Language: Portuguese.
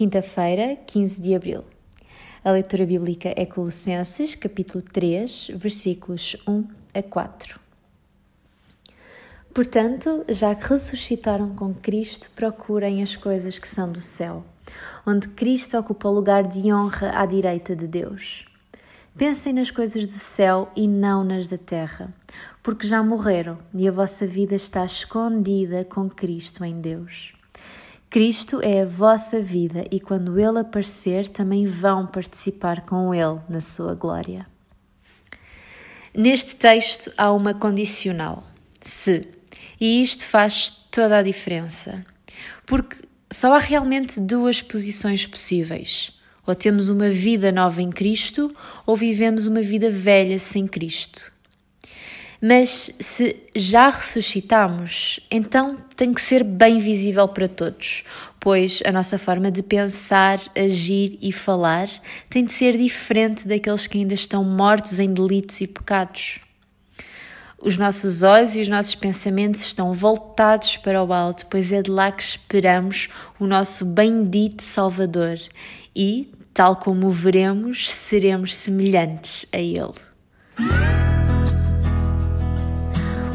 quinta-feira, 15 de abril. A leitura bíblica é Colossenses, capítulo 3, versículos 1 a 4. Portanto, já que ressuscitaram com Cristo, procurem as coisas que são do céu, onde Cristo ocupa o lugar de honra à direita de Deus. Pensem nas coisas do céu e não nas da terra, porque já morreram e a vossa vida está escondida com Cristo em Deus. Cristo é a vossa vida e quando Ele aparecer, também vão participar com Ele na sua glória. Neste texto há uma condicional, se, e isto faz toda a diferença, porque só há realmente duas posições possíveis ou temos uma vida nova em Cristo, ou vivemos uma vida velha sem Cristo. Mas se já ressuscitamos, então tem que ser bem visível para todos, pois a nossa forma de pensar, agir e falar tem de ser diferente daqueles que ainda estão mortos em delitos e pecados. Os nossos olhos e os nossos pensamentos estão voltados para o alto, pois é de lá que esperamos o nosso bendito Salvador e, tal como o veremos, seremos semelhantes a Ele.